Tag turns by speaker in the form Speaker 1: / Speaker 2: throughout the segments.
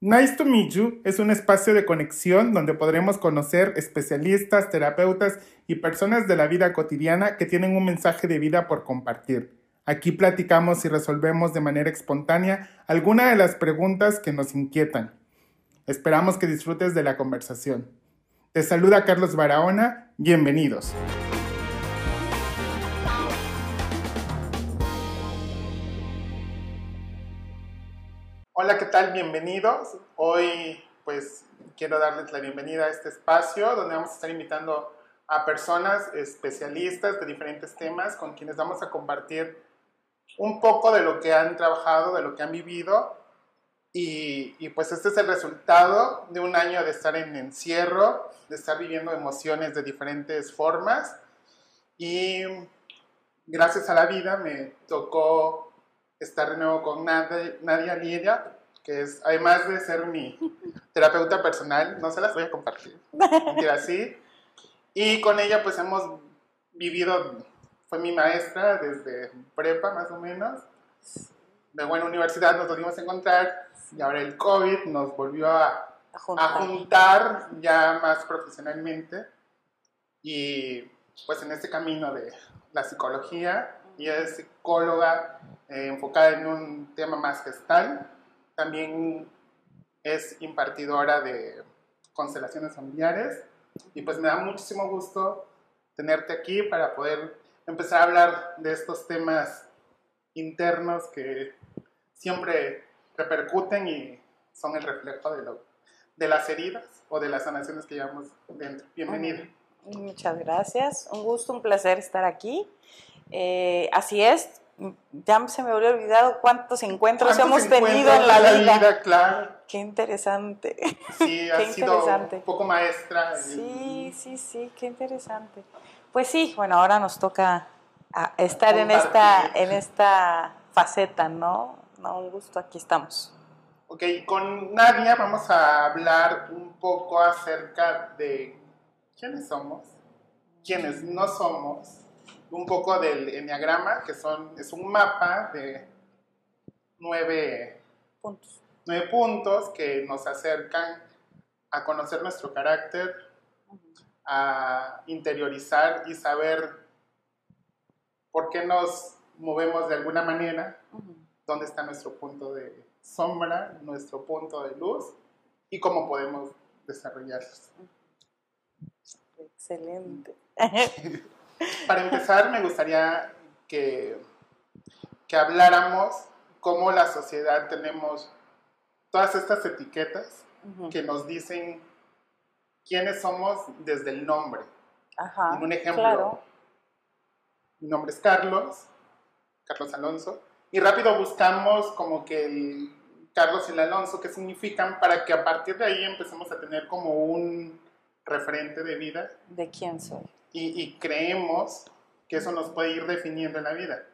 Speaker 1: Nice to Meet You es un espacio de conexión donde podremos conocer especialistas, terapeutas y personas de la vida cotidiana que tienen un mensaje de vida por compartir. Aquí platicamos y resolvemos de manera espontánea algunas de las preguntas que nos inquietan. Esperamos que disfrutes de la conversación. Te saluda Carlos Barahona, bienvenidos. Hola, ¿qué tal? Bienvenidos. Hoy pues quiero darles la bienvenida a este espacio donde vamos a estar invitando a personas especialistas de diferentes temas con quienes vamos a compartir un poco de lo que han trabajado, de lo que han vivido. Y, y, pues este es el resultado de un año de estar en encierro, de estar viviendo emociones de diferentes formas. Y gracias a la vida me tocó estar de nuevo con Nadia, Nadia Lidia, que es, además de ser mi terapeuta personal, no se las voy a compartir, así. Y con ella pues hemos vivido, fue mi maestra desde prepa más o menos. Luego en la universidad nos volvimos a encontrar y ahora el COVID nos volvió a, a juntar ya más profesionalmente. Y pues en este camino de la psicología, y es psicóloga eh, enfocada en un tema más gestal. También es impartidora de constelaciones familiares. Y pues me da muchísimo gusto tenerte aquí para poder empezar a hablar de estos temas internos que siempre repercuten y son el reflejo de, lo, de las heridas o de las sanaciones que llevamos dentro. Bienvenida.
Speaker 2: Muchas gracias. Un gusto, un placer estar aquí. Eh, así es, ya se me había olvidado cuántos encuentros hemos tenido en la, vida.
Speaker 1: claro.
Speaker 2: Qué interesante.
Speaker 1: Sí, ha sido un poco maestra.
Speaker 2: Sí, sí, sí, qué interesante. Pues sí, bueno, ahora nos toca ah, estar en esta, en esta faceta, ¿no? ¿no? Un gusto, aquí estamos.
Speaker 1: Ok, con Nadia vamos a hablar un poco acerca de quiénes somos, quiénes no somos, un poco del enneagrama, que son, es un mapa de nueve
Speaker 2: puntos.
Speaker 1: nueve puntos que nos acercan a conocer nuestro carácter, a interiorizar y saber por qué nos movemos de alguna manera, dónde está nuestro punto de sombra, nuestro punto de luz y cómo podemos desarrollarlos.
Speaker 2: Excelente.
Speaker 1: Para empezar, me gustaría que, que habláramos cómo la sociedad tenemos todas estas etiquetas que nos dicen quiénes somos desde el nombre.
Speaker 2: Ajá,
Speaker 1: en un ejemplo, mi nombre es Carlos, Carlos Alonso, y rápido buscamos como que el Carlos y el Alonso, qué significan, para que a partir de ahí empecemos a tener como un referente de vida.
Speaker 2: ¿De quién soy?
Speaker 1: Y, creemos que eso nos puede ir definiendo en la vida.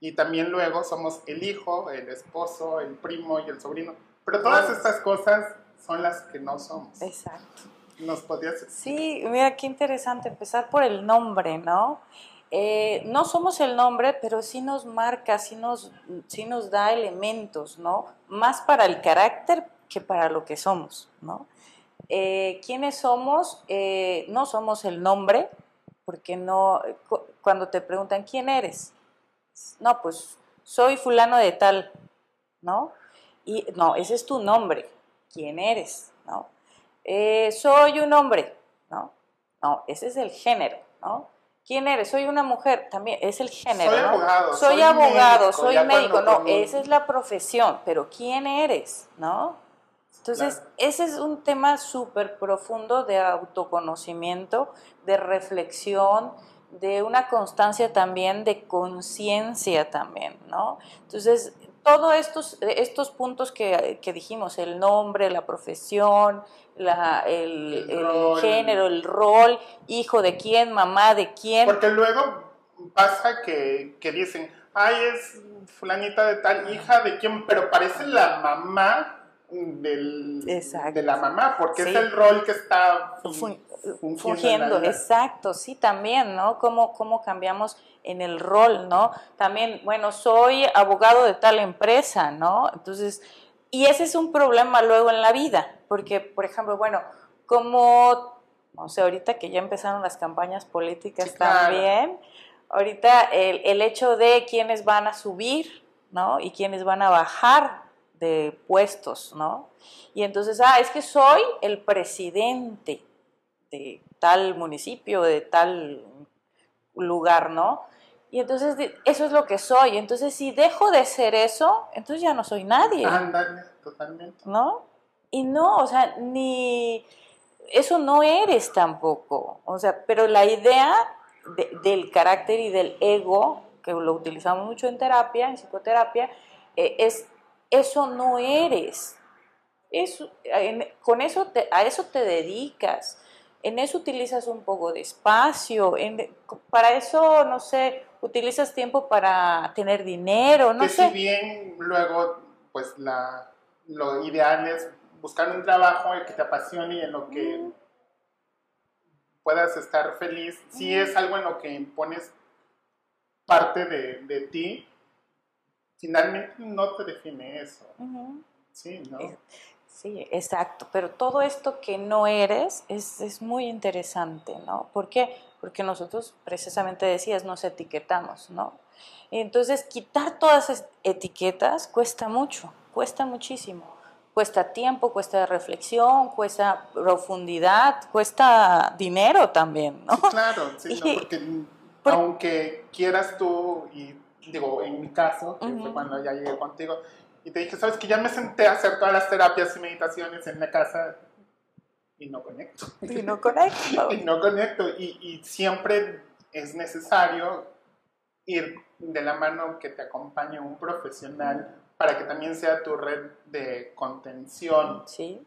Speaker 1: Y también luego somos el hijo, el esposo, el primo y el sobrino. Pero todas estas cosas son las que no somos.
Speaker 2: Exacto.
Speaker 1: ¿Nos podrías
Speaker 2: Sí, mira, qué interesante empezar por el nombre, ¿no? Eh, no somos el nombre, pero sí nos marca, sí nos, sí nos da elementos, ¿no? Más para el carácter que para lo que somos, ¿no? Eh, ¿Quiénes somos? Eh, no somos el nombre, porque no, cuando te preguntan, ¿quién eres? No, pues soy fulano de tal, ¿no? Y no, ese es tu nombre, ¿quién eres? ¿No? Eh, soy un hombre, ¿no? No, ese es el género, ¿no? ¿Quién eres? Soy una mujer, también es el género.
Speaker 1: Soy abogado.
Speaker 2: Soy, abogado, soy médico, no, esa es la profesión, pero ¿quién eres? ¿No? Entonces, ese es un tema súper profundo de autoconocimiento, de reflexión, de una constancia también, de conciencia también, ¿no? Entonces, todos estos, estos puntos que, dijimos, el nombre, la profesión, el, género, el rol, hijo de quién, mamá de quién.
Speaker 1: Porque luego pasa que, que dicen, ay, es fulanita de tal, hija de quién, pero parece la mamá del, de la mamá, porque es el rol que está
Speaker 2: fungiendo. exacto, sí, también, ¿no? Cómo, cómo cambiamos en el rol, ¿no? También, bueno, soy abogado de tal empresa, ¿no? Entonces, y ese es un problema luego en la vida, porque, por ejemplo, bueno, como, no sé, ahorita que ya empezaron las campañas políticas
Speaker 1: Sí, claro.
Speaker 2: también, ahorita el, el hecho de quiénes van a subir, ¿no? Y quiénes van a bajar de puestos, ¿no? Y entonces, ah, es que soy el presidente de tal municipio, de tal lugar, ¿no? Y entonces eso es lo que soy. Entonces, si dejo de ser eso, entonces ya no soy nadie.
Speaker 1: Totalmente.
Speaker 2: ¿no? Y no, o sea, ni eso no eres tampoco. O sea, pero la idea de- del carácter y del ego, que lo utilizamos mucho en terapia, en psicoterapia, eh, es eso no eres. Eso, en- con eso te- a eso te dedicas. En eso utilizas un poco de espacio. en- para eso, no sé, utilizas tiempo para tener dinero, no
Speaker 1: que
Speaker 2: sé.
Speaker 1: si bien luego, pues la, lo ideal es buscar un trabajo el que te apasione y en lo que
Speaker 2: Mm.
Speaker 1: puedas estar feliz, si
Speaker 2: Mm.
Speaker 1: es algo en lo que pones parte de, de ti, finalmente no te define eso, sí, ¿no?
Speaker 2: Sí, exacto. Pero todo esto que no eres es, es muy interesante, ¿no? ¿Por qué? Porque nosotros, precisamente decías, nos etiquetamos, ¿no? Entonces, quitar todas esas etiquetas cuesta mucho, cuesta muchísimo. Cuesta tiempo, cuesta reflexión, cuesta profundidad, cuesta dinero también, ¿no?
Speaker 1: Sí, claro, sí, no, porque
Speaker 2: por-
Speaker 1: aunque quieras tú, y digo, en mi caso, que fue
Speaker 2: Ujú.
Speaker 1: cuando ya llegué contigo, y te dije, sabes que ya me senté a hacer todas las terapias y meditaciones en la casa y no conecto.
Speaker 2: Y no conecto.
Speaker 1: Y no conecto. Y, y siempre es necesario ir de la mano que te acompañe un profesional para que también sea tu red de contención
Speaker 2: Sí,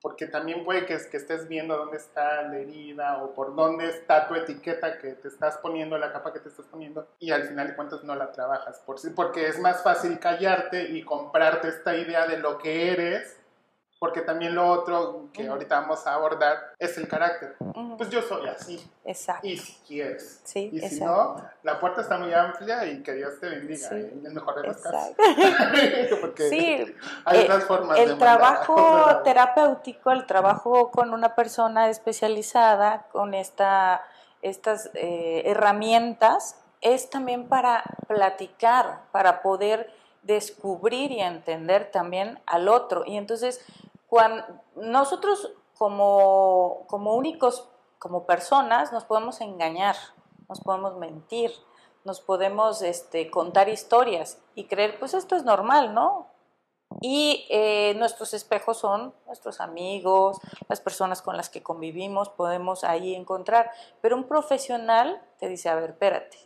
Speaker 1: porque también puede que, que estés viendo dónde está la herida o por dónde está tu etiqueta que te estás poniendo, la capa que te estás poniendo, y al final de cuentas no la trabajas, por, porque es más fácil callarte y comprarte esta idea de lo que eres, porque también lo otro que ahorita vamos a abordar es el carácter. Pues yo soy así,
Speaker 2: exacto.
Speaker 1: y si quieres.
Speaker 2: Sí,
Speaker 1: Y si
Speaker 2: exacto.
Speaker 1: no, la puerta está muy amplia y que Dios te bendiga,
Speaker 2: Sí,
Speaker 1: en el mejor de los casos.
Speaker 2: Exacto.
Speaker 1: porque
Speaker 2: Sí,
Speaker 1: hay
Speaker 2: eh,
Speaker 1: otras formas
Speaker 2: el trabajo terapéutico, el trabajo con una persona especializada, con esta, estas eh, herramientas, es también para platicar, para poder descubrir y entender también al otro. Y entonces, cuando nosotros como, como únicos, como personas, nos podemos engañar, nos podemos mentir, nos podemos este, contar historias y creer, pues esto es normal, ¿no? Y eh, nuestros espejos son nuestros amigos, las personas con las que convivimos, podemos ahí encontrar. Pero un profesional te dice, a ver, espérate,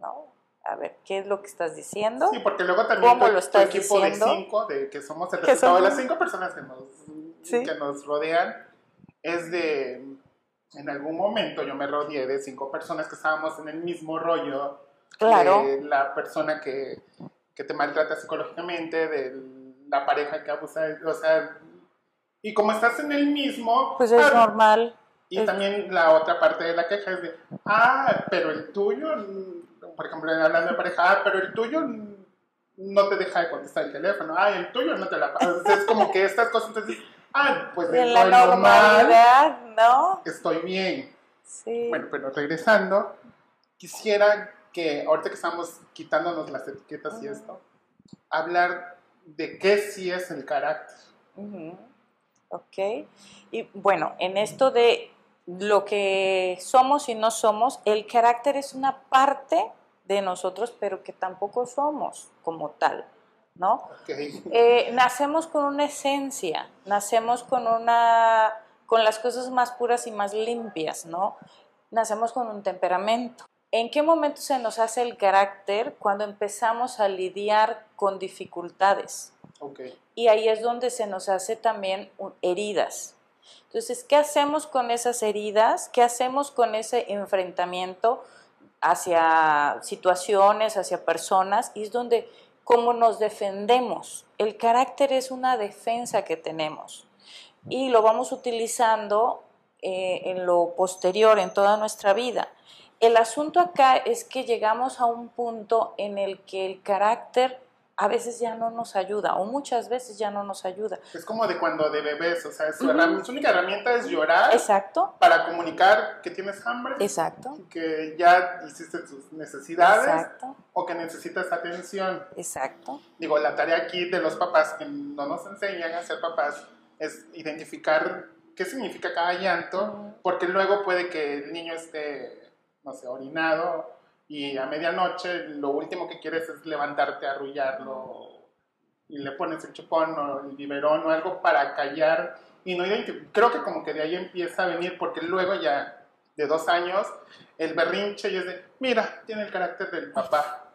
Speaker 2: ¿no? A ver, ¿qué es lo que estás diciendo?
Speaker 1: Sí, porque luego también
Speaker 2: ¿Cómo
Speaker 1: tu,
Speaker 2: lo
Speaker 1: tu
Speaker 2: estás
Speaker 1: equipo
Speaker 2: diciendo?
Speaker 1: de cinco, de que somos el resultado de las cinco personas que nos,
Speaker 2: Sí.
Speaker 1: que nos rodean, es de, en algún momento yo me rodeé de cinco personas que estábamos en el mismo rollo,
Speaker 2: Claro.
Speaker 1: de la persona que, que te maltrata psicológicamente, de la pareja que abusa, o sea, y como estás en el mismo,
Speaker 2: Pues es
Speaker 1: ah,
Speaker 2: normal.
Speaker 1: Y
Speaker 2: Es-
Speaker 1: también la otra parte de la queja es de, ah, pero el tuyo, mm, por ejemplo, hablando de pareja, ah, pero el tuyo mm, no te deja de contestar el teléfono, ah, el tuyo no te la pasa. Es como que estas cosas, entonces, ah, pues
Speaker 2: En la
Speaker 1: normal
Speaker 2: normalidad, ¿no?
Speaker 1: estoy bien.
Speaker 2: Sí.
Speaker 1: Bueno, pero regresando, quisiera que ahorita que estamos quitándonos las etiquetas y esto, hablar de qué sí es el carácter.
Speaker 2: Ujú. Ok. Y bueno, en esto de lo que somos y no somos, el carácter es una parte de nosotros, pero que tampoco somos como tal, ¿no?
Speaker 1: ¿ok?
Speaker 2: Eh, nacemos con una esencia, nacemos con una, con las cosas más puras y más limpias, ¿no? Nacemos con un temperamento. ¿En qué momento se nos hace el carácter? Cuando empezamos a lidiar con dificultades y ahí es donde se nos hace también heridas. Entonces, ¿qué hacemos con esas heridas? ¿Qué hacemos con ese enfrentamiento hacia situaciones, hacia personas? Y es donde, cómo nos defendemos. El carácter es una defensa que tenemos y lo vamos utilizando eh, en lo posterior, en toda nuestra vida. El asunto acá es que llegamos a un punto en el que el carácter a veces ya no nos ayuda o muchas veces ya no nos ayuda.
Speaker 1: Es como de cuando de bebés, o sea, su, herram- su única herramienta es llorar
Speaker 2: Exacto,
Speaker 1: para comunicar que tienes hambre,
Speaker 2: exacto,
Speaker 1: que ya hiciste tus necesidades
Speaker 2: exacto,
Speaker 1: o que necesitas atención.
Speaker 2: exacto.
Speaker 1: Digo, la tarea aquí de los papás que no nos enseñan a ser papás es identificar qué significa cada llanto,
Speaker 2: Ujú.
Speaker 1: porque luego puede que el niño esté, no sé, orinado y a medianoche lo último que quieres es levantarte a arrullarlo y le pones el chupón o el biberón o algo para callar y no. Creo que como que de ahí empieza a venir, porque luego ya de dos años el berrinche y es de, mira, tiene el carácter del papá.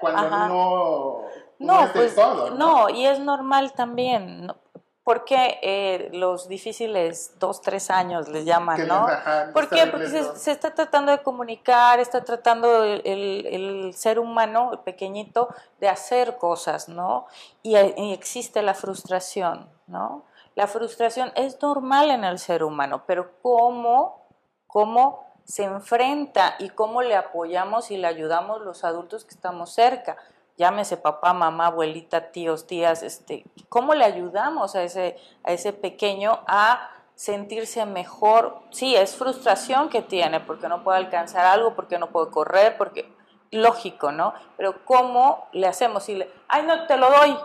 Speaker 1: Cuando
Speaker 2: Ajá.
Speaker 1: no, no
Speaker 2: No,
Speaker 1: es
Speaker 2: pues
Speaker 1: todo.
Speaker 2: no, y es normal también, ¿no? Porque eh, los difíciles dos, tres años les llaman, ¿no? ¿Por qué? Porque se, se está tratando de comunicar, está tratando el, el- el ser humano, el pequeñito, de hacer cosas, ¿no? Y, y existe la frustración, ¿no? La frustración es normal en el ser humano, pero ¿cómo, cómo se enfrenta y cómo le apoyamos y le ayudamos los adultos que estamos cerca? Llámese papá, mamá, abuelita, tíos, tías, este, ¿cómo le ayudamos a ese, a ese pequeño a sentirse mejor? Sí, es frustración que tiene porque no puede alcanzar algo, porque no puede correr, porque lógico, ¿no? Pero ¿cómo le hacemos? Si le, ay, no, te lo doy,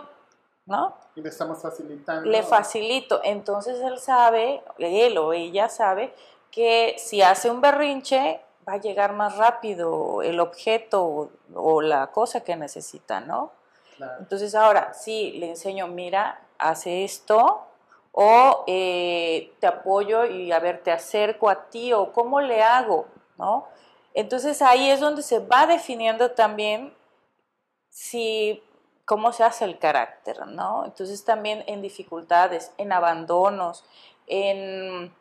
Speaker 2: ¿no?
Speaker 1: Y le estamos facilitando.
Speaker 2: Le facilito. Entonces él sabe, él o ella sabe, que si hace un berrinche va a llegar más rápido el objeto o, o la cosa que necesita, ¿no?
Speaker 1: Claro.
Speaker 2: Entonces ahora sí le enseño, mira, hace esto o eh, te apoyo y a ver, te acerco a ti o cómo le hago, ¿no? Entonces ahí es donde se va definiendo también si cómo se hace el carácter, ¿no? Entonces también en dificultades, en abandonos, en,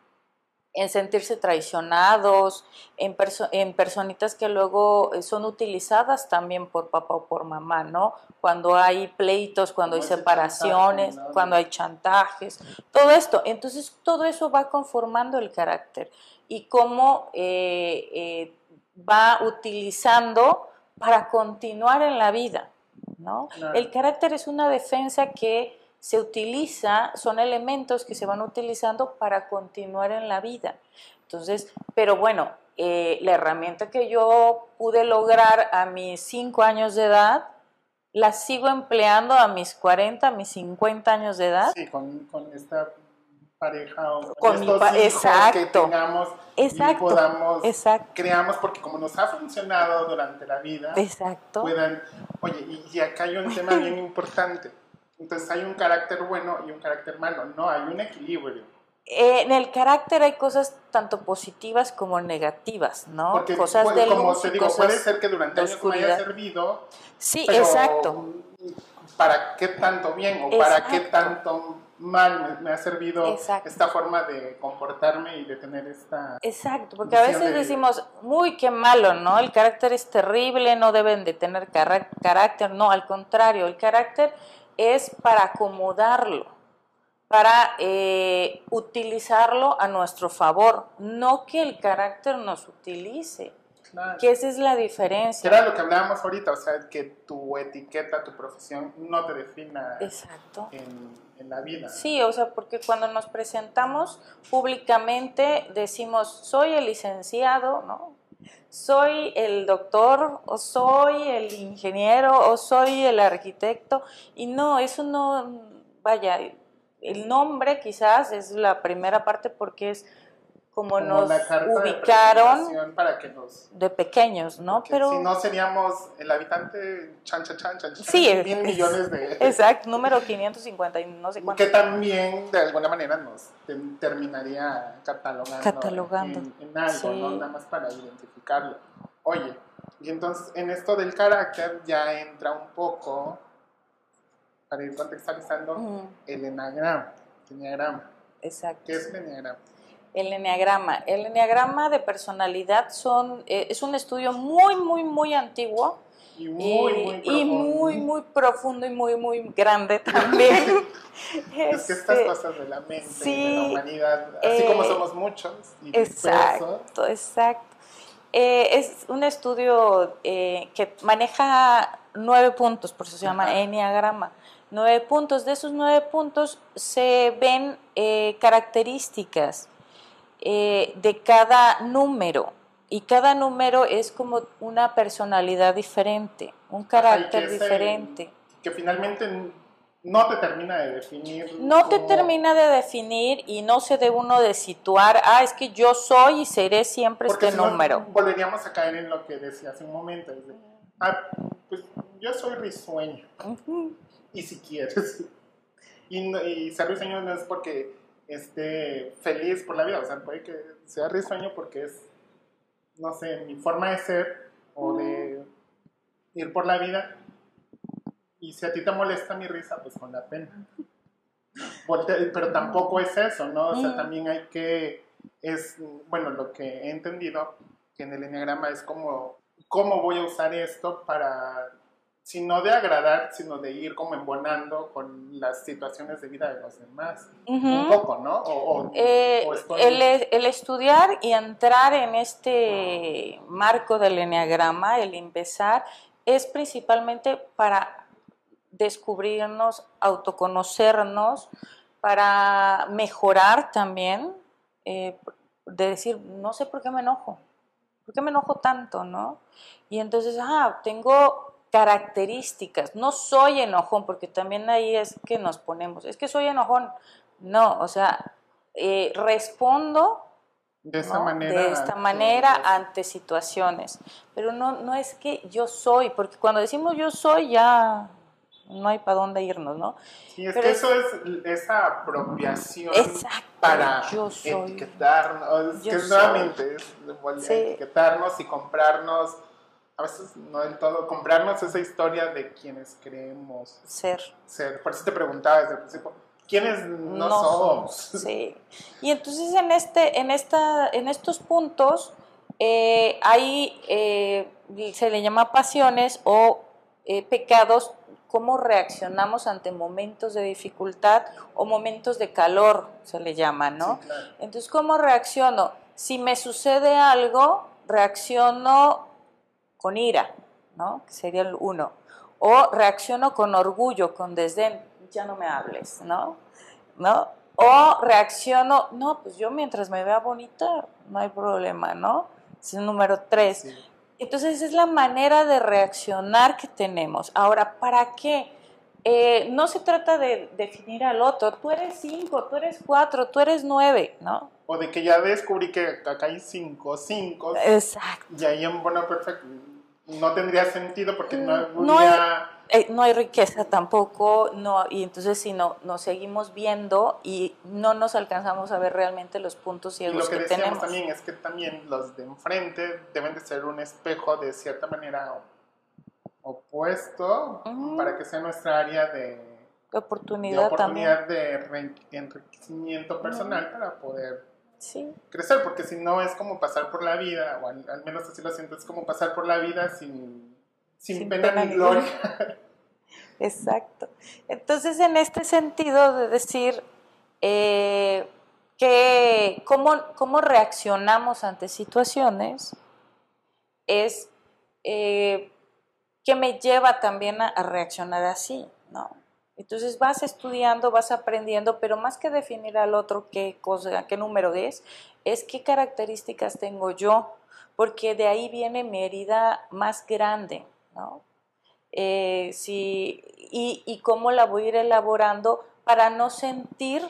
Speaker 2: en sentirse traicionados, en, perso- en personitas que luego eh, son utilizadas también por papá o por mamá, ¿no? Cuando hay pleitos, cuando hay separaciones, cuando hay chantajes, todo esto. Entonces todo eso va conformando el carácter y cómo eh, eh, va utilizando para continuar en la vida, ¿no?
Speaker 1: Claro.
Speaker 2: El carácter es una defensa que se utiliza, son elementos que se van utilizando para continuar en la vida. Entonces, pero bueno, eh, la herramienta que yo pude lograr a mis 5 años de edad, la sigo empleando a mis 40, a mis 50 años de edad.
Speaker 1: Sí, con, con esta pareja o
Speaker 2: Con
Speaker 1: estos
Speaker 2: pa-
Speaker 1: hijos que
Speaker 2: exacto.
Speaker 1: tengamos
Speaker 2: Exacto,
Speaker 1: y podamos,
Speaker 2: exacto.
Speaker 1: creamos, porque como nos ha funcionado durante la vida,
Speaker 2: Exacto.
Speaker 1: puedan, oye, y, y acá hay un tema bien importante. Entonces hay un carácter bueno y un carácter malo, no, hay un equilibrio.
Speaker 2: Eh, en el carácter hay cosas tanto positivas como negativas, ¿no?
Speaker 1: Porque,
Speaker 2: cosas
Speaker 1: bueno,
Speaker 2: de
Speaker 1: como
Speaker 2: luz
Speaker 1: te
Speaker 2: y
Speaker 1: digo, puede ser que durante años me haya servido,
Speaker 2: Sí,
Speaker 1: pero
Speaker 2: exacto.
Speaker 1: ¿para qué tanto bien o para qué
Speaker 2: Exacto.
Speaker 1: tanto mal me, me ha servido
Speaker 2: Exacto.
Speaker 1: esta forma de comportarme y de tener esta...
Speaker 2: Exacto, porque a veces
Speaker 1: de-
Speaker 2: decimos, muy qué malo, ¿no? El carácter es terrible, no deben de tener cará- carácter, no, al contrario, el carácter es para acomodarlo, para eh, utilizarlo a nuestro favor, no que el carácter nos utilice,
Speaker 1: Claro.
Speaker 2: que esa es la
Speaker 1: Que
Speaker 2: diferencia.
Speaker 1: era lo que hablábamos ahorita, o sea, que tu etiqueta, tu profesión no te defina
Speaker 2: Exacto.
Speaker 1: en, en la vida.
Speaker 2: Sí, o sea, porque cuando nos presentamos públicamente decimos, soy el licenciado, ¿no? Soy el doctor, o soy el ingeniero, o soy el arquitecto, y no, eso no, vaya, el nombre quizás es la primera parte porque es como,
Speaker 1: Como
Speaker 2: nos ubicaron
Speaker 1: para que nos...
Speaker 2: de pequeños, ¿no? Pero
Speaker 1: si no seríamos el habitante chan, chan, chan, chan, chan,
Speaker 2: Sí,
Speaker 1: mil
Speaker 2: es-
Speaker 1: millones de...
Speaker 2: exacto, número 550 y no sé cuánto.
Speaker 1: que también de alguna manera nos te- terminaría catalogando,
Speaker 2: Catalogando,
Speaker 1: En, en algo,
Speaker 2: sí.
Speaker 1: ¿no? Nada más para identificarlo. Oye, y entonces en esto del carácter ya entra un poco, para ir contextualizando,
Speaker 2: Ujú,
Speaker 1: el enagrama. el enneagrama.
Speaker 2: Exacto.
Speaker 1: ¿Qué es el enneagrama?
Speaker 2: El enneagrama. El enneagrama de personalidad son, eh, es un estudio muy, muy, muy antiguo
Speaker 1: Y muy,
Speaker 2: eh,
Speaker 1: muy
Speaker 2: y
Speaker 1: profundo.
Speaker 2: muy, muy profundo y muy, muy grande también.
Speaker 1: Es que estas
Speaker 2: Este,
Speaker 1: cosas de la mente, y de la humanidad, así
Speaker 2: eh,
Speaker 1: como somos muchos y dispersos,
Speaker 2: Exacto, exacto. Eh, es un estudio eh, que maneja nueve puntos, por eso se llama enneagrama. Nueve puntos. De esos nueve puntos se ven eh, características eh, de cada número. Y cada número es como una personalidad diferente, un carácter diferente.
Speaker 1: que finalmente no te termina de definir.
Speaker 2: No te termina de definir y no se debe uno de situar, ah, es que yo soy y seré siempre este número.
Speaker 1: Volveríamos a caer en lo que decía hace un momento. ah, pues yo soy risueño. Y si quieres. Y, y ser risueño no es porque esté feliz por la vida, o sea, puede que sea risueño porque es, no sé, mi forma de ser o de ir por la vida y si a ti te molesta mi risa, pues con la pena. Pero tampoco es eso, ¿no? O sea, mm. también hay que, es, bueno, lo que he entendido, que en el enneagrama es como, ¿cómo voy a usar esto para, si no de agradar, sino de ir como embonando con las situaciones de vida de los demás? Un poco, ¿no?
Speaker 2: Eh, el, el, estudiar y entrar en este marco del enneagrama, el empezar, es principalmente para descubrirnos, autoconocernos, para mejorar también, eh, de decir, no sé por qué me enojo, por qué me enojo tanto, ¿no? Y entonces, ah, tengo características, no soy enojón, porque también ahí es que nos ponemos, es que soy enojón, no, o sea, eh, respondo
Speaker 1: de, esta manera,
Speaker 2: de esta manera ante situaciones, pero no, no es que yo soy, porque cuando decimos yo soy ya no hay para dónde irnos, ¿no?
Speaker 1: Sí, es que eso es esa apropiación para etiquetarnos, que nuevamente es etiquetarnos y comprarnos, a veces no del todo, comprarnos esa historia de quienes queremos
Speaker 2: ser.
Speaker 1: ser. Por eso te preguntaba desde el principio, ¿quiénes no, somos?
Speaker 2: Sí. Y entonces en, este, en, esta, en estos puntos, eh, ahí eh, se le llama pasiones o eh, pecados cómo reaccionamos ante momentos de dificultad o momentos de calor, se le llama, ¿no? Entonces, ¿cómo reacciono? Si me sucede algo, reacciono con ira, ¿no? Que sería el uno. O reacciono con orgullo, con desdén, ya no me hables, ¿no? ¿No? O reacciono, no, pues yo mientras me vea bonita, no hay problema, ¿no? Es el número tres. Entonces es la manera de reaccionar que tenemos. Ahora, ¿para qué? Eh, no se trata de definir al otro, tú eres cinco, tú eres cuatro, tú eres nueve, ¿no?
Speaker 1: O de que ya descubrí que acá hay cinco, cinco.
Speaker 2: Exacto.
Speaker 1: Y ahí en bueno, perfecto, no tendría sentido porque no, habría...
Speaker 2: Eh, no hay riqueza tampoco, no, y entonces si no, nos seguimos viendo y no nos alcanzamos a ver realmente los puntos ciegos
Speaker 1: y lo que,
Speaker 2: que
Speaker 1: decíamos
Speaker 2: tenemos.
Speaker 1: también es que también los de enfrente deben de ser un espejo de cierta manera opuesto para que sea nuestra área de,
Speaker 2: oportunidad,
Speaker 1: de, oportunidad de enriquecimiento personal para poder crecer, porque si no es como pasar por la vida, o al, menos así lo siento, es como pasar por la vida sin sin, pena, ni gloria.
Speaker 2: Exacto. Entonces, en este sentido de decir eh, que cómo, reaccionamos ante situaciones es eh, que me lleva también a, reaccionar así, ¿no? Entonces vas estudiando, vas aprendiendo, pero más que definir al otro qué cosa, qué número es, es qué características tengo yo, porque de ahí viene mi herida más grande, ¿no? Eh, y, cómo la voy a ir elaborando para no sentir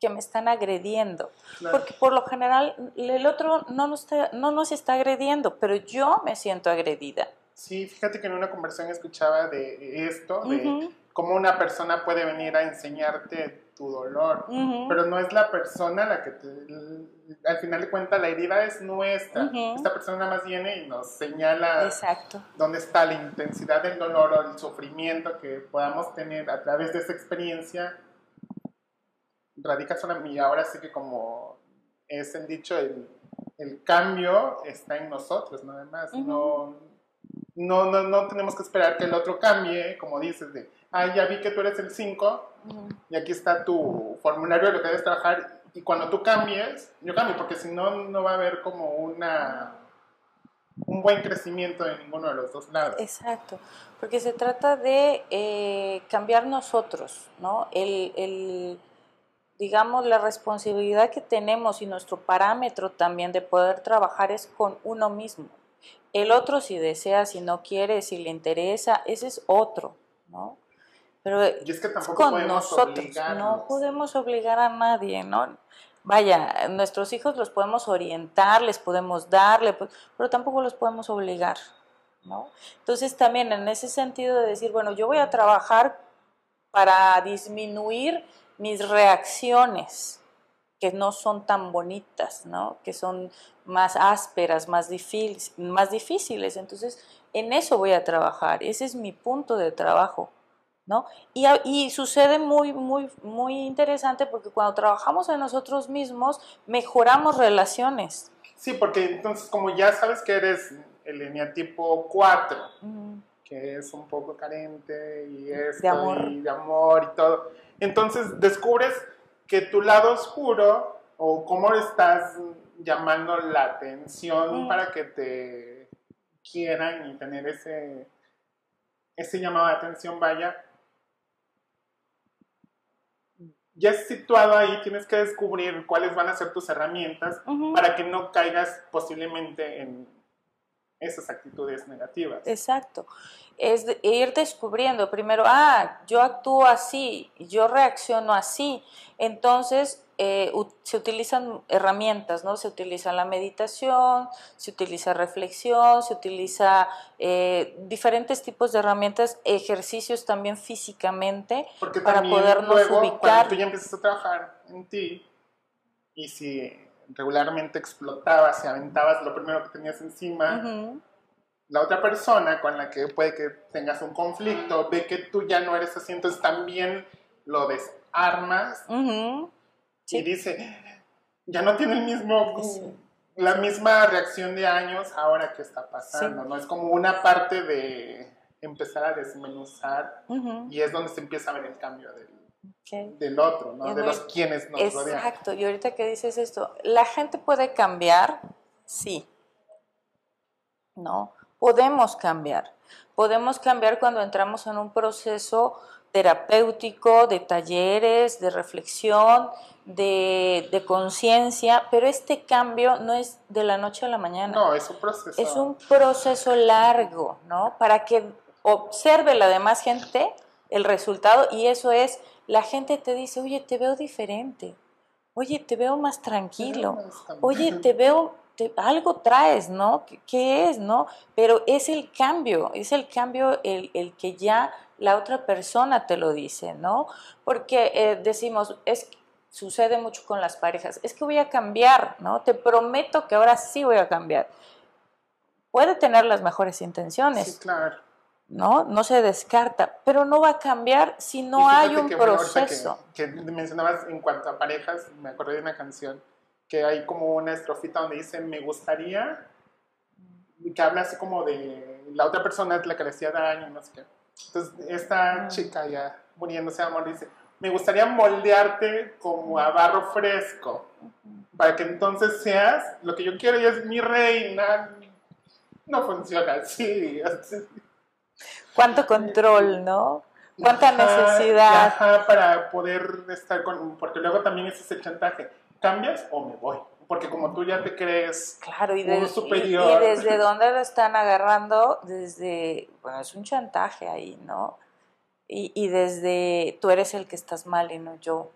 Speaker 2: que me están agrediendo. Porque por lo general el otro no nos, está, no nos está agrediendo, pero yo me siento agredida.
Speaker 1: Sí, fíjate que en una conversación escuchaba de esto, de cómo una persona puede venir a enseñarte tu dolor, pero no es la persona la que te, al final de cuentas la herida es nuestra. Esta persona nada más viene y nos señala
Speaker 2: Exacto.
Speaker 1: dónde está la intensidad del dolor o el sufrimiento que podamos tener a través de esa experiencia. Radica solamente, y ahora sí que como es el dicho, el, el cambio está en nosotros, nada más. no, no, no, no tenemos que esperar que el otro cambie, como dices, de ah, ya vi que tú eres el 5 y aquí está tu formulario de lo que debes trabajar y cuando tú cambies, yo cambio, porque si no, no va a haber como una, un buen crecimiento de ninguno de los dos lados.
Speaker 2: Exacto, porque se trata de eh, cambiar nosotros, ¿no? El, el, digamos, la responsabilidad que tenemos y nuestro parámetro también de poder trabajar es con uno mismo. El otro si desea, si no quiere, si le interesa, ese es otro, ¿no?
Speaker 1: Pero y es que tampoco con nosotros,
Speaker 2: no podemos obligar a nadie, ¿no? Vaya, nuestros hijos los podemos orientar, les podemos darle, pero tampoco los podemos obligar, ¿no? Entonces también en ese sentido de decir, bueno, yo voy a trabajar para disminuir mis reacciones, que no son tan bonitas, ¿no? Que son más ásperas, más, más difíciles. Entonces, en eso voy a trabajar. Ese es mi punto de trabajo. ¿No? Y, y, sucede muy, muy, muy interesante porque cuando trabajamos en nosotros mismos, mejoramos relaciones.
Speaker 1: Sí, porque entonces como ya sabes que eres el eneatipo 4, que es un poco carente y esto, de amor. y de amor y todo, entonces descubres que tu lado oscuro o cómo estás llamando la atención para que te quieran y tener ese, ese llamado de atención, vaya, ya es situado ahí, tienes que descubrir cuáles van a ser tus herramientas para que no caigas posiblemente en esas actitudes negativas.
Speaker 2: Exacto. Es ir descubriendo primero, ah, yo actúo así, yo reacciono así. Entonces, eh, se utilizan herramientas, ¿no? Se utiliza la meditación, se utiliza reflexión, se utiliza eh, diferentes tipos de herramientas, ejercicios también físicamente
Speaker 1: para podernos luego, ubicar. Cuando tú ya empiezas a trabajar en ti y si regularmente explotabas y aventabas lo primero que tenías encima, la otra persona con la que puede que tengas un conflicto ve que tú ya no eres así, entonces también lo desarmas y dice, ya no tiene el mismo, la misma reacción de años ahora que está pasando, ¿no? Es como una parte de empezar a desmenuzar y es donde se empieza a ver el cambio del, del otro, ¿no? de los quienes nos rodean.
Speaker 2: Exacto, y ahorita que dices esto, ¿la gente puede cambiar? Sí. ¿No? Podemos cambiar. Podemos cambiar cuando entramos en un proceso terapéutico, de talleres, de reflexión, de, conciencia, pero este cambio no es de la noche a la mañana.
Speaker 1: No, es un proceso.
Speaker 2: Es un proceso largo, ¿no? Para que observe la demás gente el resultado y eso es, la gente te dice, oye, te veo diferente, oye, te veo más tranquilo, oye, te veo, algo traes, ¿no? ¿Qué, es, no? Pero es el cambio, es el cambio el, el que ya la otra persona te lo dice, ¿no? Porque eh, decimos, es sucede mucho con las parejas, es que voy a cambiar, ¿no? Te prometo que ahora sí voy a cambiar. Puede tener las mejores intenciones.
Speaker 1: Sí, claro.
Speaker 2: ¿no? No se descarta, pero no va a cambiar si no hay un proceso.
Speaker 1: que, mencionabas en cuanto a parejas, me acordé de una canción que hay como una estrofita donde dice, me gustaría, que habla así como de la otra persona es la que le hacía daño, no sé qué. Entonces, esta chica ya muriéndose de amor dice, me gustaría moldearte como a barro fresco, para que entonces seas lo que yo quiero y es mi reina. No funciona así.
Speaker 2: ¿Cuánto control, no? ¿Cuánta necesidad?
Speaker 1: Ajá, para poder estar con... Porque luego también es ese chantaje. ¿Cambias o me voy? Porque como tú ya te crees
Speaker 2: claro, y un superior. Y, desde dónde lo están agarrando, desde, bueno, es un chantaje ahí, ¿no? Y, y desde tú eres el que estás mal y no yo.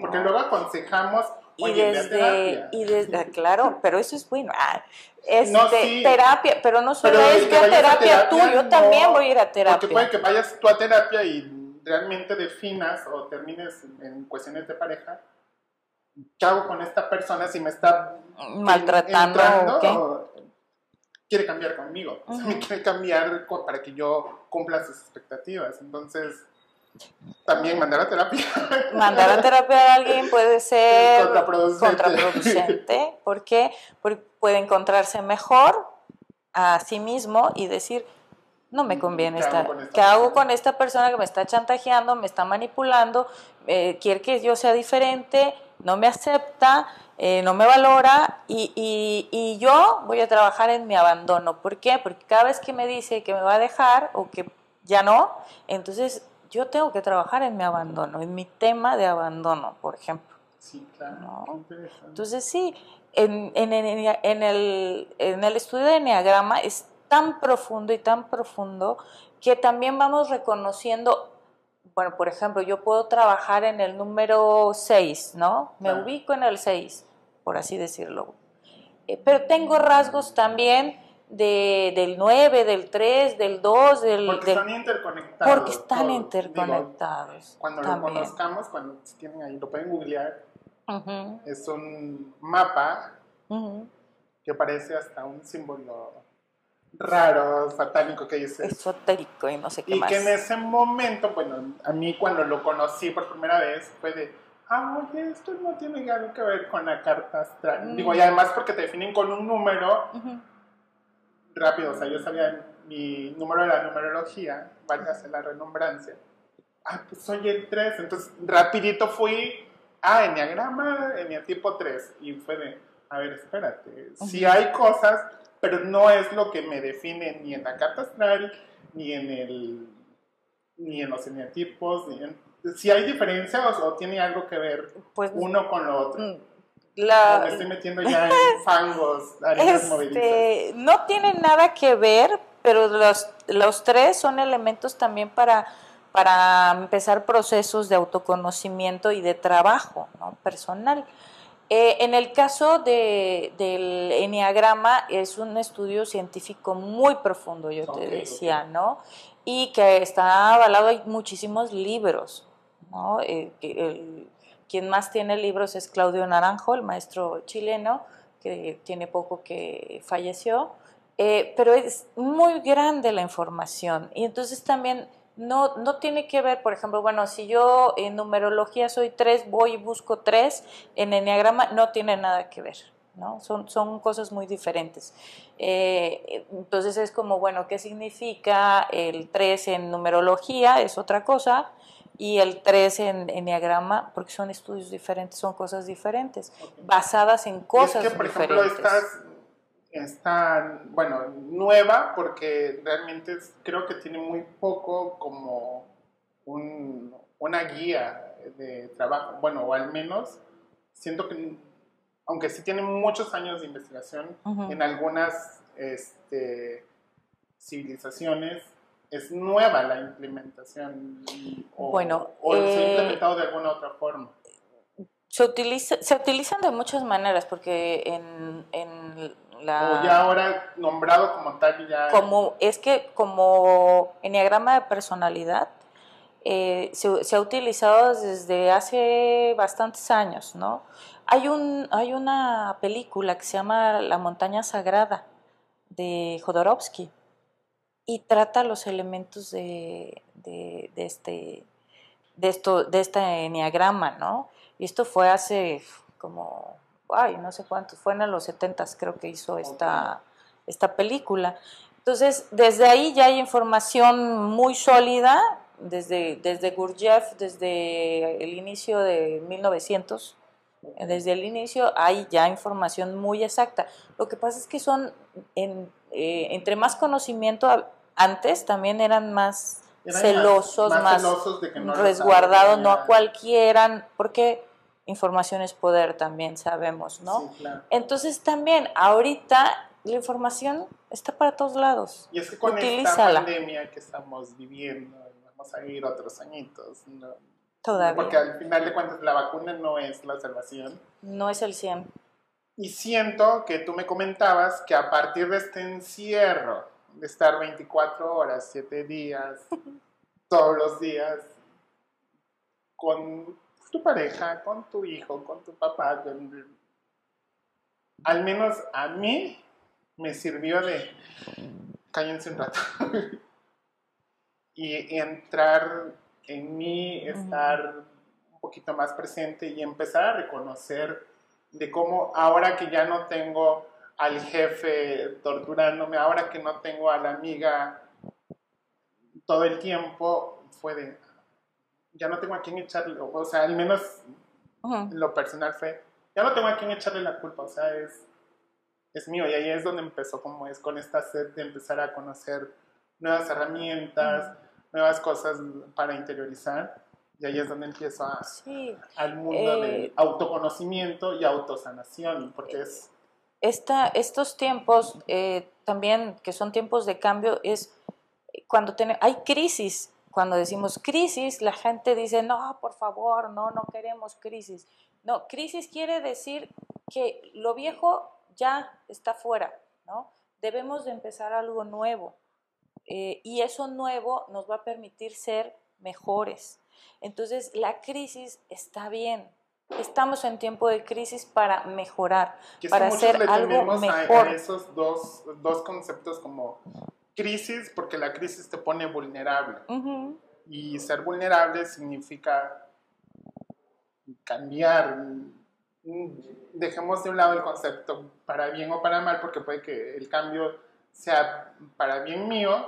Speaker 1: Porque luego aconsejamos, y desde,
Speaker 2: y desde, ah, claro, pero eso es bueno. Ah, este, terapia, pero no solo es que a terapia, tú, yo también voy a ir a terapia.
Speaker 1: Porque puede que vayas tú a terapia y realmente definas o termines en cuestiones de pareja ¿qué hago con esta persona si me está
Speaker 2: maltratando?
Speaker 1: Quiere cambiar conmigo, quiere cambiar para que yo cumpla sus expectativas. Entonces, también mandar a terapia.
Speaker 2: Mandar a terapia a alguien puede ser contraproducente. porque puede encontrarse mejor a sí mismo y decir, no me conviene estar. ¿Qué hago con esta persona que me está chantajeando, me está manipulando, eh, quiere que yo sea diferente? no me acepta eh, no me valora y, y, y, yo voy a trabajar en mi abandono. ¿Por qué? Porque cada vez que me dice que me va a dejar o que ya no, entonces yo tengo que trabajar en mi abandono, en mi tema de abandono, por ejemplo.
Speaker 1: Sí, claro.
Speaker 2: Entonces sí, en, en, en, el, en el estudio de Enneagrama es tan profundo y tan profundo que también vamos reconociendo bueno, por ejemplo, yo puedo trabajar en el número 6, ¿no? Me ubico en el 6, por así decirlo. Eh, pero tengo rasgos también de, del 9, del 3, del 2, del...
Speaker 1: Porque están interconectados.
Speaker 2: Porque están interconectados.
Speaker 1: cuando lo conozcamos, cuando tienen ahí, lo pueden googlear, es un mapa que parece hasta un símbolo raro, satánico que dice.
Speaker 2: Esotérico y no sé qué
Speaker 1: y
Speaker 2: más.
Speaker 1: Y que en ese momento, bueno, a mí cuando lo conocí por primera vez fue de, ah, oye, esto no tiene algo que ver con la carta astral. Mm. Digo, y además porque te definen con un número rápido, o sea, yo sabía mi número de la numerología, vaya a la renombrancia. Ah, pues soy el 3, entonces rapidito fui, ah, enneagrama, tipo 3, y fue de, a ver, espérate, si hay cosas pero no es lo que me define ni en la carta astral, ni en el ni en los eneatipos, ni en, si hay diferencias o, tiene algo que ver pues, uno con lo otro. Mm, la, me estoy metiendo ya en fangos, este,
Speaker 2: No tiene nada que ver, pero los, los tres son elementos también para, para empezar procesos de autoconocimiento y de trabajo ¿no? personal. Eh, en el caso de, del enneagrama es un estudio científico muy profundo, yo te decía, ¿no? Y que está avalado, hay muchísimos libros, ¿no? Eh, quien más tiene libros es Claudio Naranjo, el maestro chileno, que tiene poco que falleció, eh, pero es muy grande la información y entonces también no, no tiene que ver, por ejemplo, bueno, si yo en numerología soy tres, voy y busco tres, en enneagrama no tiene nada que ver, ¿no? Son, son cosas muy diferentes. Eh, entonces es como, bueno, ¿qué significa el 3 en numerología? Es otra cosa. Y el 3 en enneagrama, porque son estudios diferentes, son cosas diferentes, basadas en cosas
Speaker 1: es que,
Speaker 2: por
Speaker 1: ejemplo, estas está, bueno, nueva porque realmente creo que tiene muy poco como una guía de trabajo, bueno, o al menos siento que, aunque sí tiene muchos años de investigación, en algunas este, civilizaciones es nueva la implementación o,
Speaker 2: bueno,
Speaker 1: o se ha eh, implementado de alguna otra forma.
Speaker 2: Se, utiliza, se utilizan de muchas maneras porque en, en
Speaker 1: o ya ahora nombrado como tal ya...
Speaker 2: Como, es que como enneagrama de personalidad eh, se, ha utilizado desde hace bastantes años, ¿no? Hay, un, hay una película que se llama La montaña sagrada de Jodorowsky y trata los elementos de, de, de este de esto de este enneagrama, ¿no? Y esto fue hace como ay, no sé cuántos, fue en los 70 creo que hizo esta, esta película. Entonces, desde ahí ya hay información muy sólida, desde, desde Gurdjieff, desde el inicio de 1900, desde el inicio hay ya información muy exacta. Lo que pasa es que son, en, eh, entre más conocimiento, antes también eran más celosos, más, resguardados, no a cualquiera, porque información es poder también sabemos, ¿no?
Speaker 1: Sí, claro.
Speaker 2: Entonces también ahorita la información está para todos lados.
Speaker 1: Y es que con esta pandemia que estamos viviendo, vamos a ir otros añitos, ¿no?
Speaker 2: Todavía.
Speaker 1: Porque al final de cuentas la vacuna no es la salvación.
Speaker 2: No es el 100.
Speaker 1: Y siento que tú me comentabas que a partir de este encierro, de estar 24 horas, 7 días, todos los días, con tu pareja, con tu hijo, con tu papá. Al menos a mí me sirvió de cállense un rato y entrar en mí, estar un poquito más presente y empezar a reconocer de cómo ahora que ya no tengo al jefe torturándome, ahora que no tengo a la amiga todo el tiempo, fue de, ya no tengo a quién echarle, o sea, al menos lo personal fue, ya no tengo a quién echarle la culpa, o sea, es, es mío. Y ahí es donde empezó, como es, con esta sed de empezar a conocer nuevas herramientas, nuevas cosas para interiorizar. Y ahí es donde empiezo a, al mundo del eh, autoconocimiento y autosanación, porque es...
Speaker 2: Esta, estos tiempos eh, también, que son tiempos de cambio, es cuando hay crisis. Cuando decimos crisis, la gente dice, no, por favor, no, no queremos crisis. No, crisis quiere decir que lo viejo ya está fuera, ¿no? Debemos de empezar algo nuevo. Eh, y eso nuevo nos va a permitir ser mejores. Entonces, la crisis está bien. Estamos en tiempo de crisis para mejorar, para hacer algo mejor.
Speaker 1: A, esos dos, dos, conceptos como crisis, porque la crisis te pone vulnerable. Y ser vulnerable significa cambiar. Dejemos de un lado el concepto para bien o para mal, porque puede que el cambio sea para bien mío,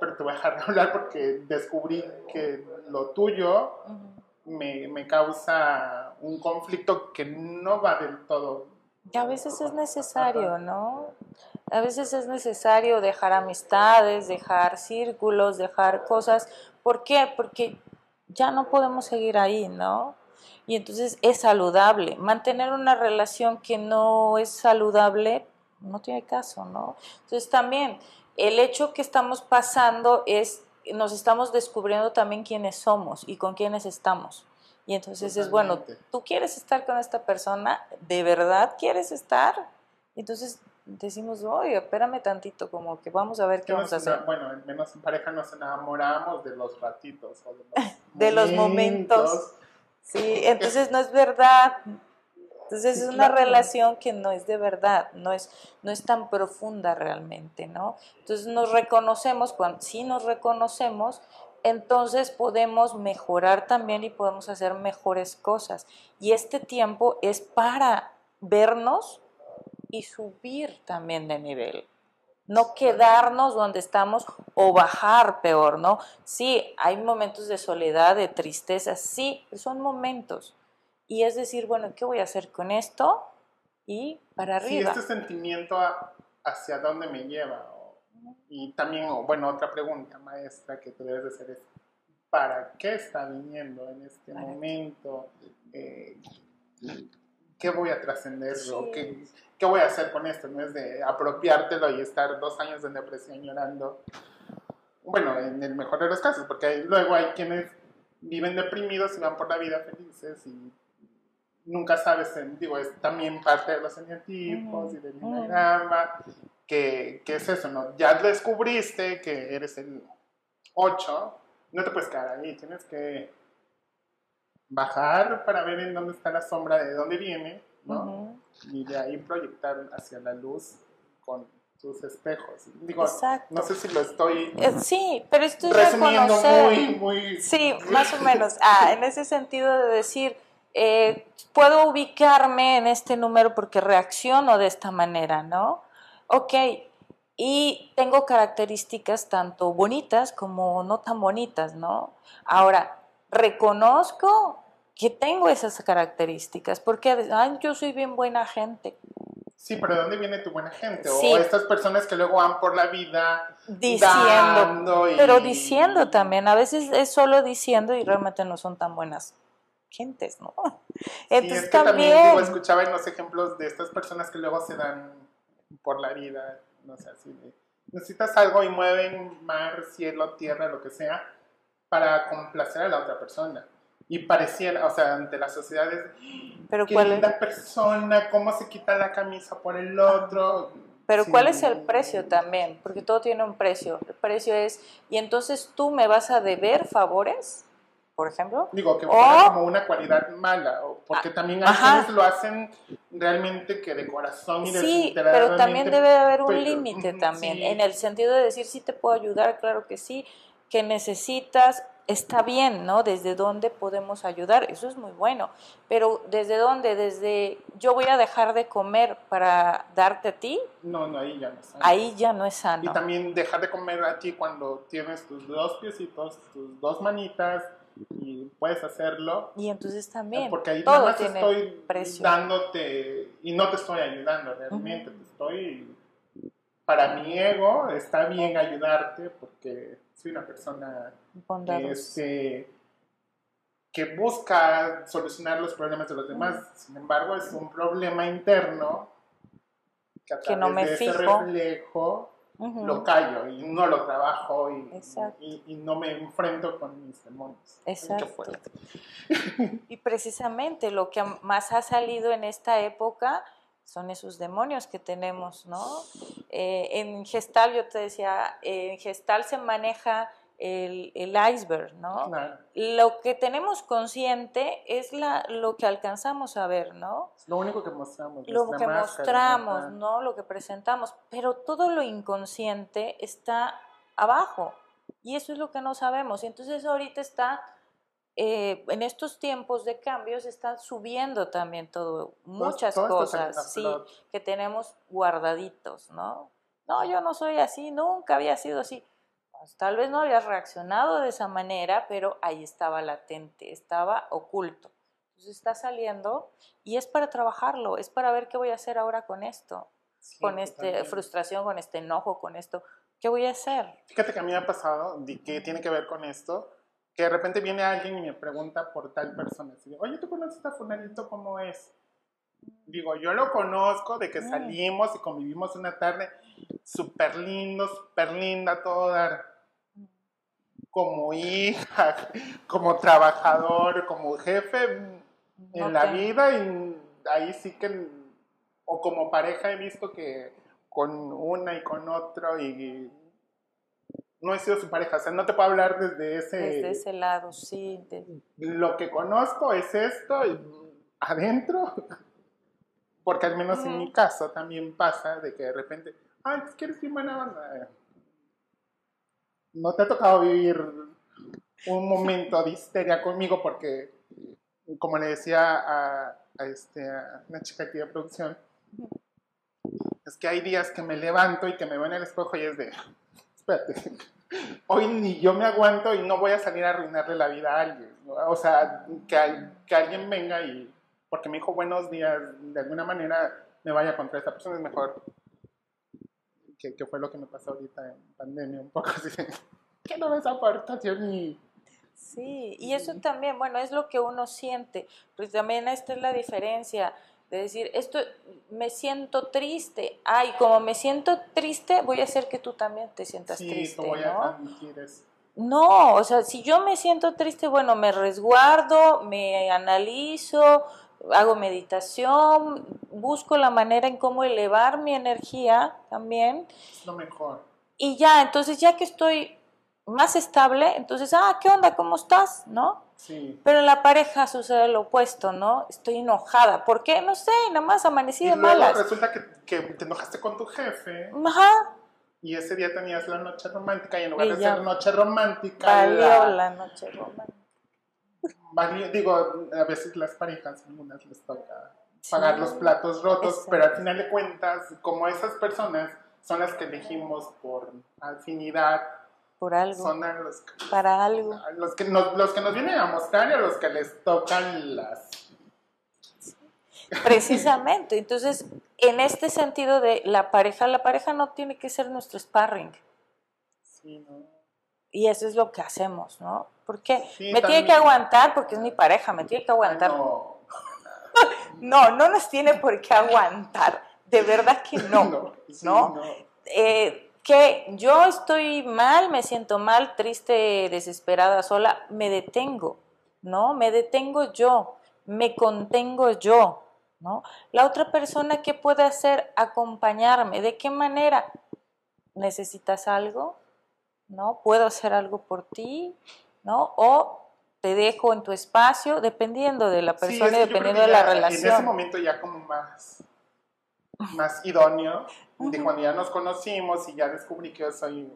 Speaker 1: pero te voy a dejar de hablar porque descubrí que lo tuyo me, me, causa un conflicto que no va del todo.
Speaker 2: Y a veces es necesario, ¿no? A veces es necesario dejar amistades, dejar círculos, dejar cosas. ¿Por qué? Porque ya no podemos seguir ahí, ¿no? Y entonces es saludable. Mantener una relación que no es saludable no tiene caso, ¿no? Entonces también el hecho que estamos pasando es, nos estamos descubriendo también quiénes somos y con quiénes estamos. Y entonces es, bueno, ¿tú quieres estar con esta persona? ¿De verdad quieres estar? Entonces decimos, oye, espérame tantito, como que vamos a ver qué vamos a hacer.
Speaker 1: Bueno, al menos en pareja nos enamoramos de los ratitos o
Speaker 2: de los, momentos. Sí, entonces no es verdad, entonces es una relación que no es de verdad, no es, no es tan profunda realmente, ¿no? Entonces nos reconocemos, cuando sí nos reconocemos, entonces podemos mejorar también y podemos hacer mejores cosas. Y este tiempo es para vernos y subir también de nivel. No quedarnos donde estamos o bajar peor, ¿no? Sí, hay momentos de soledad, de tristeza, sí, son momentos y es decir, bueno, ¿qué voy a hacer con esto? Y para arriba.
Speaker 1: Sí, este sentimiento hacia dónde me lleva. Y también, bueno, otra pregunta, maestra, que tú debes de hacer es, ¿para qué está viniendo en este momento? Eh, ¿Qué voy a trascender? ¿Qué, ¿Qué voy a hacer con esto? No es de apropiártelo y estar dos años de depresión llorando. Bueno, en el mejor de los casos, porque luego hay quienes viven deprimidos y van por la vida felices y nunca sabes, digo, es también parte de los eneatipos y del enneagrama, que, que, es eso, ¿no? Ya descubriste que eres el 8, no te puedes quedar ahí, tienes que bajar para ver en dónde está la sombra, de dónde viene, ¿no? Y de ahí proyectar hacia la luz con tus espejos. Digo, no sé si lo estoy...
Speaker 2: Eh, sí, pero estoy
Speaker 1: resumiendo muy, muy...
Speaker 2: Sí, más o menos. Ah, en ese sentido de decir eh, puedo ubicarme en este número porque reacciono de esta manera, ¿no? Ok, y tengo características tanto bonitas como no tan bonitas, ¿no? Ahora, reconozco que tengo esas características, porque Ay, yo soy bien buena gente.
Speaker 1: Sí, pero ¿de dónde viene tu buena gente? O estas personas que luego van por la vida
Speaker 2: diciendo, pero diciendo también, a veces es solo diciendo y realmente no son tan buenas gentes, ¿no?
Speaker 1: Entonces es que también, escuchaba en los ejemplos de estas personas que luego se dan por la vida, no sé, así de, necesitas algo y mueven mar, cielo, tierra, lo que sea, para complacer a la otra persona. Y pareciera, o sea, ante la sociedad es,
Speaker 2: ¿Pero cuál es?
Speaker 1: la persona, cómo se quita la camisa por el otro.
Speaker 2: Pero ¿cuál es el precio también? Porque todo tiene un precio. El precio es, y entonces tú me vas a deber favores por ejemplo.
Speaker 1: Digo, que fuera como una cualidad mala, porque ah, también a lo hacen realmente que de corazón y de
Speaker 2: Sí, pero también debe haber un límite también, en el sentido de decir, sí te puedo ayudar, claro que sí, que necesitas, está bien, ¿no? Desde dónde podemos ayudar, eso es muy bueno, pero ¿desde dónde? Desde yo voy a dejar de comer para darte a ti.
Speaker 1: No, no, ahí ya no es
Speaker 2: sano. Ahí ya no es sano.
Speaker 1: Y también dejar de comer a ti cuando tienes tus dos piecitos, tus dos manitas, y puedes hacerlo.
Speaker 2: Y entonces también,
Speaker 1: Porque ahí
Speaker 2: todo
Speaker 1: nada más estoy
Speaker 2: precio.
Speaker 1: dándote y no te estoy ayudando realmente, te estoy para mi ego está bien ayudarte porque soy una persona que, este, que busca solucionar los problemas de los demás. Sin embargo, es un problema interno que a
Speaker 2: Que
Speaker 1: través
Speaker 2: no me
Speaker 1: de ese
Speaker 2: fijo.
Speaker 1: Lo callo y no lo trabajo y, y, y no me enfrento con mis demonios.
Speaker 2: Exacto.
Speaker 1: fuerte.
Speaker 2: Y precisamente lo que más ha salido en esta época son esos demonios que tenemos, ¿no? Eh, en Gestal, yo te decía, en Gestal se maneja el, el iceberg, ¿no?
Speaker 1: Claro.
Speaker 2: Lo que tenemos consciente es la, lo que alcanzamos a ver, ¿no?
Speaker 1: Lo único que mostramos.
Speaker 2: Lo que
Speaker 1: máscara,
Speaker 2: mostramos,
Speaker 1: ajá.
Speaker 2: ¿no? Lo que presentamos, pero todo lo inconsciente está abajo y eso es lo que no sabemos. Entonces ahorita está, eh, en estos tiempos de cambios, está subiendo también todo, muchas
Speaker 1: todo
Speaker 2: cosas, sí, que tenemos guardaditos, ¿no? No, yo no soy así, nunca había sido así. Pues, tal vez no habías reaccionado de esa manera, pero ahí estaba latente, estaba oculto. Entonces está saliendo y es para trabajarlo, es para ver qué voy a hacer ahora con esto,
Speaker 1: Sí,
Speaker 2: con esta frustración, con este enojo, con esto. ¿Qué voy a hacer?
Speaker 1: Fíjate que a mí me ha pasado, que tiene que ver con esto, que de repente viene alguien y me pregunta por tal persona. Así Oye, ¿tú conoces a Fulanito cómo es? Digo, yo lo conozco de que
Speaker 2: Mm.
Speaker 1: salimos y convivimos una tarde súper lindo, súper linda, todo dar. Como hija, como trabajador, como jefe en la vida y ahí sí que, o como pareja he visto que con una y con otro y no he sido su pareja, o sea, no te puedo hablar desde ese,
Speaker 2: Desde ese lado, sí. de-
Speaker 1: lo que conozco es esto y adentro, porque al menos en mi caso también pasa de que de repente, ay, es que eres bien buena onda. No te ha tocado vivir un momento de histeria conmigo porque, como le decía a, a este, a una chica aquí de producción, es que hay días que me levanto y que me veo en el espejo y es de, espérate, hoy ni yo me aguanto y no voy a salir a arruinarle la vida a alguien. O sea, que, que alguien venga y, porque me dijo buenos días, de alguna manera me vaya contra esta persona, es mejor. Que, que fue lo que me pasó ahorita en pandemia, un poco así. ¿Qué no ves aportación y
Speaker 2: Sí, y eso también, bueno, es lo que uno siente, pues también esta es la diferencia de decir, esto me siento triste, ay, como me siento triste, voy a hacer que tú también te sientas
Speaker 1: sí,
Speaker 2: triste,
Speaker 1: te voy a
Speaker 2: ¿no?
Speaker 1: eso?
Speaker 2: No, o sea, si yo me siento triste, bueno, me resguardo, me analizo, hago meditación, busco la manera en cómo elevar mi energía también
Speaker 1: Es lo mejor.
Speaker 2: y ya, entonces ya que estoy más estable, entonces, ah, ¿qué onda? ¿Cómo estás? ¿No?
Speaker 1: Sí.
Speaker 2: Pero en la pareja sucede lo opuesto, ¿no? Estoy enojada. ¿Por qué? No sé, nada más amanecí
Speaker 1: Y
Speaker 2: de
Speaker 1: luego
Speaker 2: malas.
Speaker 1: resulta que, que te enojaste con tu jefe
Speaker 2: Ajá,
Speaker 1: y ese día tenías la noche romántica y en lugar
Speaker 2: Y
Speaker 1: de ser noche romántica,
Speaker 2: valió
Speaker 1: la-
Speaker 2: la noche romántica.
Speaker 1: Digo, a veces las parejas, algunas les toca pagar
Speaker 2: Sí.
Speaker 1: los platos rotos,
Speaker 2: Exacto.
Speaker 1: pero al final de cuentas, como esas personas son las que elegimos por afinidad,
Speaker 2: Por algo,
Speaker 1: son a los,
Speaker 2: para algo.
Speaker 1: los que nos, los que nos vienen a mostrar y a los que les tocan las...
Speaker 2: Precisamente. Entonces, en este sentido de la pareja, la pareja no tiene que ser nuestro sparring.
Speaker 1: Sí, ¿no?
Speaker 2: Y eso es lo que hacemos, ¿no? Porque
Speaker 1: Sí,
Speaker 2: me tiene que aguantar porque es mi pareja, me tiene que aguantar.
Speaker 1: no.
Speaker 2: No, no nos tiene por qué aguantar. De verdad que no.
Speaker 1: No, sí,
Speaker 2: ¿no?
Speaker 1: no.
Speaker 2: Eh, que yo estoy mal, me siento mal, triste, desesperada, sola, me detengo, ¿no? Me detengo yo, me contengo yo, ¿no? La otra persona, ¿qué puede hacer? Acompañarme. ¿De qué manera? ¿Necesitas algo? ¿No? ¿Puedo hacer algo por ti? ¿No? O te dejo en tu espacio, dependiendo de la persona y dependiendo de la
Speaker 1: ya
Speaker 2: relación.
Speaker 1: En ese momento ya como más, más idóneo, de cuando ya nos conocimos y ya descubrí que yo soy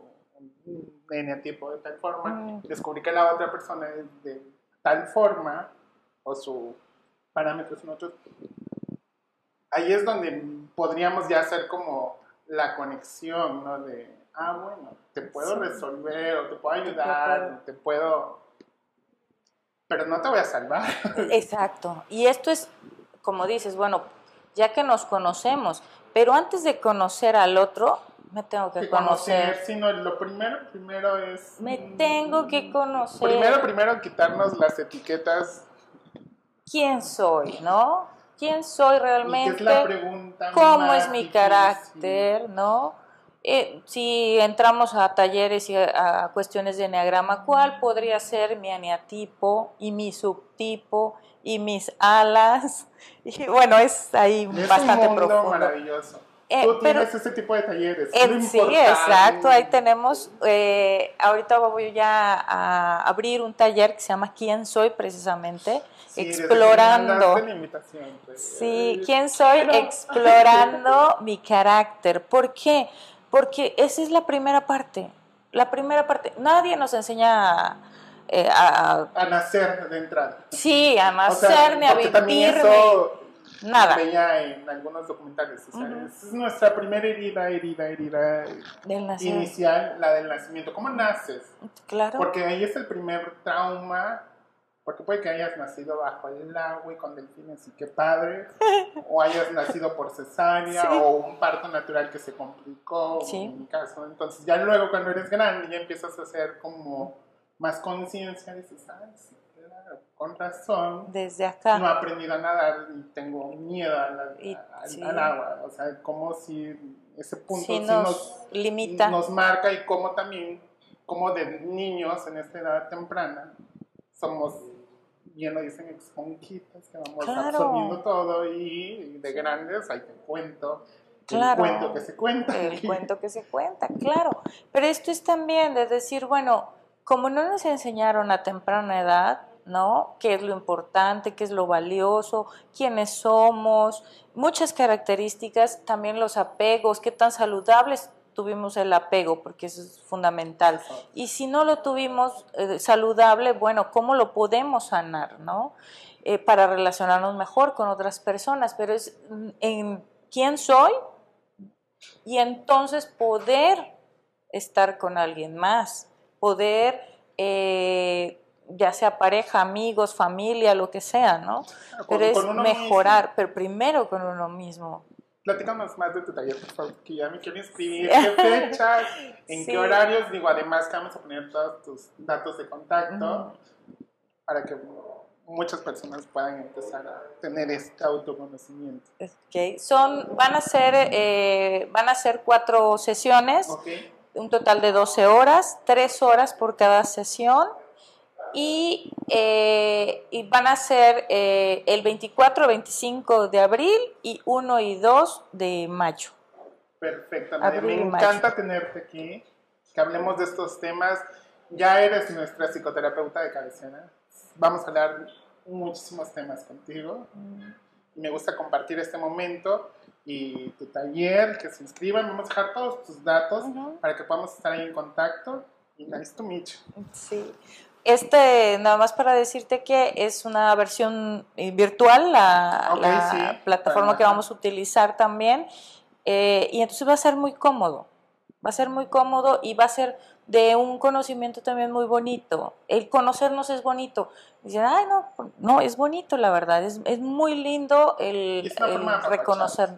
Speaker 1: un eneatipo de tal forma,
Speaker 2: Mm.
Speaker 1: descubrí que la otra persona es de tal forma, o su parámetros son otros, ahí es donde podríamos ya hacer como la conexión, ¿no? De, ah, bueno, te puedo
Speaker 2: Sí.
Speaker 1: resolver, o te puedo ayudar, te puedo pero no te voy a salvar.
Speaker 2: Exacto. Y esto es, como dices, bueno, ya que nos conocemos, pero antes de conocer al otro, me tengo que,
Speaker 1: que
Speaker 2: conocer.
Speaker 1: conocer, sino lo primero, primero es...
Speaker 2: Me tengo que conocer.
Speaker 1: Primero, primero quitarnos las etiquetas.
Speaker 2: ¿Quién soy, no? ¿Quién soy
Speaker 1: y
Speaker 2: realmente?
Speaker 1: que es la pregunta
Speaker 2: ¿Cómo es mi
Speaker 1: difícil.
Speaker 2: carácter, no? Eh, si entramos a talleres y a, a cuestiones de enneagrama, ¿cuál podría ser mi eneatipo y mi subtipo y mis alas? Y bueno, es ahí
Speaker 1: Es
Speaker 2: bastante
Speaker 1: un mundo
Speaker 2: profundo.
Speaker 1: maravilloso.
Speaker 2: Eh,
Speaker 1: Tú
Speaker 2: pero-
Speaker 1: tienes ese tipo de talleres.
Speaker 2: Sí, exacto. Ahí tenemos, eh, ahorita voy ya a abrir un taller que se llama ¿Quién soy? precisamente,
Speaker 1: Sí,
Speaker 2: explorando.
Speaker 1: pues,
Speaker 2: Sí, ¿quién soy?
Speaker 1: pero-
Speaker 2: Explorando mi carácter. ¿Por qué? Porque esa es la primera parte. La primera parte. Nadie nos enseña eh, a,
Speaker 1: A nacer de entrada.
Speaker 2: sí, a
Speaker 1: O sea,
Speaker 2: nacerme, a
Speaker 1: eso
Speaker 2: Nada.
Speaker 1: veía en algunos documentales. O sea, es nuestra primera herida, herida, herida
Speaker 2: Del nacer.
Speaker 1: inicial, la del nacimiento. ¿Cómo naces?
Speaker 2: Claro.
Speaker 1: Porque ahí es el primer trauma. Porque puede que hayas nacido bajo el agua y con delfines y qué padre. o hayas nacido por cesárea
Speaker 2: Sí.
Speaker 1: o un parto natural que se complicó.
Speaker 2: Sí.
Speaker 1: En mi caso. Entonces, ya luego cuando eres grande, ya empiezas a hacer como más conciencia. Dices, ay, sí, claro, con razón.
Speaker 2: Desde acá.
Speaker 1: No he aprendido a nadar y tengo miedo a la-
Speaker 2: Y-
Speaker 1: al,
Speaker 2: sí.
Speaker 1: al agua. O sea, como si ese punto
Speaker 2: nos,
Speaker 1: nos,
Speaker 2: limita.
Speaker 1: nos marca y como también, como de niños en esta edad temprana, somos, bien lo dicen, esponjitas que vamos
Speaker 2: Claro.
Speaker 1: absorbiendo todo y de grandes hay que cuento.
Speaker 2: Claro.
Speaker 1: El cuento que se cuenta.
Speaker 2: el cuento que se cuenta, claro. Pero esto es también de decir, bueno, como no nos enseñaron a temprana edad, ¿no? ¿Qué es lo importante? ¿Qué es lo valioso? ¿Quiénes somos? Muchas características, también los apegos, qué tan saludables tuvimos el apego, porque eso es fundamental. Y si no lo tuvimos eh, saludable, bueno, ¿cómo lo podemos sanar, no? Eh, para relacionarnos mejor con otras personas, pero es en quién soy y entonces poder estar con alguien más, poder, eh, ya sea pareja, amigos, familia, lo que sea, ¿no?
Speaker 1: Con-
Speaker 2: Pero es mejorar, pero primero con uno mismo.
Speaker 1: Platícanos más de tu taller, por favor, que ya me quiero inscribir. ¿Qué fechas? ¿En
Speaker 2: Sí.
Speaker 1: qué horarios? Digo, además que vamos a poner todos tus datos de contacto para que muchas personas puedan empezar a tener este autoconocimiento.
Speaker 2: Ok, Son, van a ser, eh, van a ser cuatro sesiones. Un total de 12 horas, 3 horas por cada sesión. Y, eh, y van a ser eh, el 24, 25 de abril y 1 y 2 de mayo. Abril
Speaker 1: Me
Speaker 2: y mayo.
Speaker 1: encanta tenerte aquí, que hablemos de estos temas. Ya eres nuestra psicoterapeuta de cabecera. Vamos a hablar muchísimos temas contigo. Me gusta compartir este momento y tu taller, que se inscriban. Vamos a dejar todos tus datos para que podamos estar ahí en contacto. Y nice to meet you.
Speaker 2: Sí. Este, nada más para decirte que es una versión eh, virtual, la,
Speaker 1: Ok,
Speaker 2: la
Speaker 1: sí,
Speaker 2: plataforma que vamos a utilizar también. eh, y entonces va a ser muy cómodo. Va a ser muy cómodo y va a ser de un conocimiento también muy bonito. El conocernos es bonito. Dicen, ay, no, no, es bonito, la verdad. Es, es muy lindo el,
Speaker 1: es
Speaker 2: reconocer.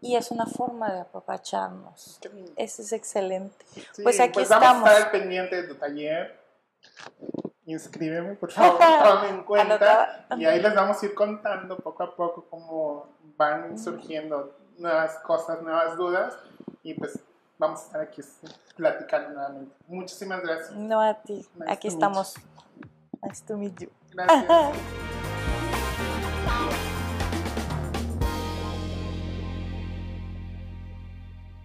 Speaker 2: Y es una forma de apapacharnos. Eso es excelente.
Speaker 1: Sí,
Speaker 2: Pues aquí
Speaker 1: Vamos a estar pendiente de tu taller. Inscríbeme, por favor, tome en cuenta. Y ahí les vamos a ir contando poco a poco cómo van surgiendo nuevas cosas, nuevas dudas. Y pues vamos a estar aquí platicando nuevamente. Muchísimas gracias.
Speaker 2: No a ti.
Speaker 1: Nice
Speaker 2: Aquí estamos. Nice to meet you.
Speaker 1: Gracias.